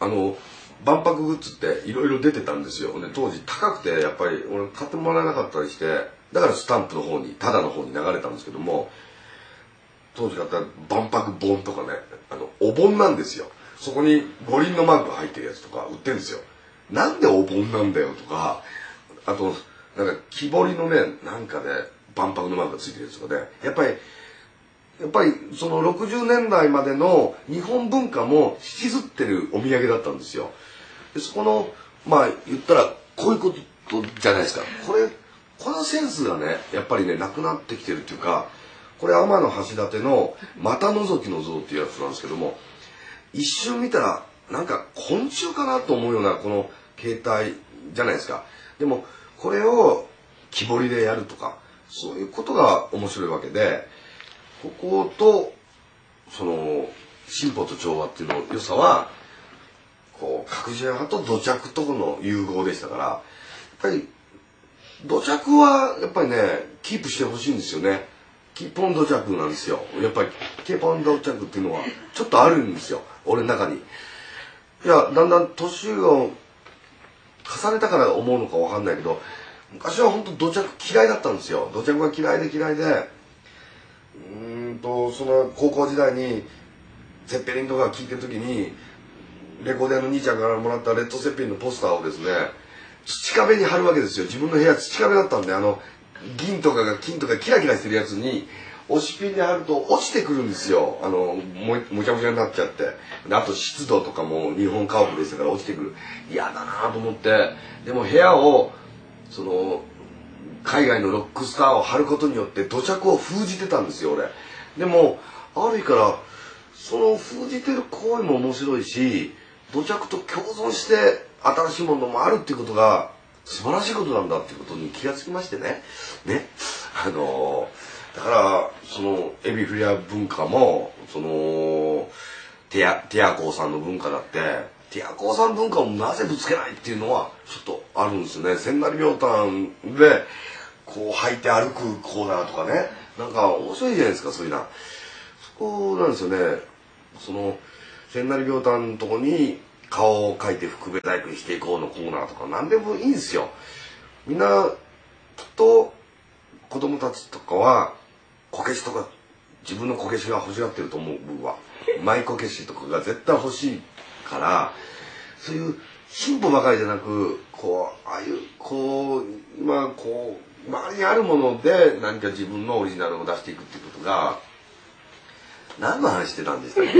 あの万博グッズっていろいろ出てたんですよ、ね、当時高くてやっぱり俺買ってもらえなかったりしてだからスタンプの方にただの方に流れたんですけども当時買った万博本とかねあのお盆なんですよ。そこに五輪のマークが入ってるやつとか売ってるんですよ。なんでお盆なんだよとかあとなんか木彫りのねなんかで万博のマークがついてるやつとかでやっぱりやっぱりその60年代までの日本文化も引きずってるお土産だったんですよ。でそこのまあ言ったらこういうことじゃないですか。これこのセンスがねやっぱりねなくなってきてるっていうかこれ天橋立の股覗きの像っていうやつなんですけども一瞬見たらなんか昆虫かなと思うようなこの形態じゃないですか。でもこれを木彫りでやるとかそういうことが面白いわけで。こことその進歩と調和っていうの良さはこう角地派と土着との融合でしたからやっぱり土着はやっぱりねキープしてほしいんですよね。キーポン土着なんですよ。やっぱりキーポン土着っていうのはちょっとあるんですよ。俺の中に。いやだんだん年を重ねたから思うのか分かんないけど昔は本当土着嫌いだったんですよ。土着が嫌いで嫌いでうんとその高校時代にゼッペリンとか聴いてる時にレコーデーの兄ちゃんからもらったレッド・セッペリンのポスターをですね土壁に貼るわけですよ。自分の部屋土壁だったんであの銀とかが金とかキラキラしてるやつに押しピンで貼ると落ちてくるんですよ。あのももちゃもちゃになっちゃって。あと湿度とかも日本家屋でしたから落ちてくる。嫌だなと思って。でも部屋をその海外のロックスターを張ることによって土着を封じてたんですよ俺。でもある日からその封じてる行為も面白いし土着と共存して新しいものもあるっていうことが素晴らしいことなんだっていうことに気がつきましてね。ね。あのだからそのエビフリア文化もそのテアテアコーさんの文化だってティアコーさん文化をなぜぶつけないっていうのはちょっとあるんですよね。千成秒単でこう履いて歩くコーナーとかね。なんか面白いじゃないですかそういうなそこなんですよね。その千成秒単のとこに顔を描いて福部大工にしていこうのコーナーとか何でもいいんですよ。みんなきっと子供たちとかはこけしとか自分のこけしが欲しがってると思う僕は舞こけしとかが絶対欲しいからそういう進歩ばかりじゃなくこうああいうこう今こう周りにあるもので何か自分のオリジナルを出していくっていうことが何の話してたんでしたっけ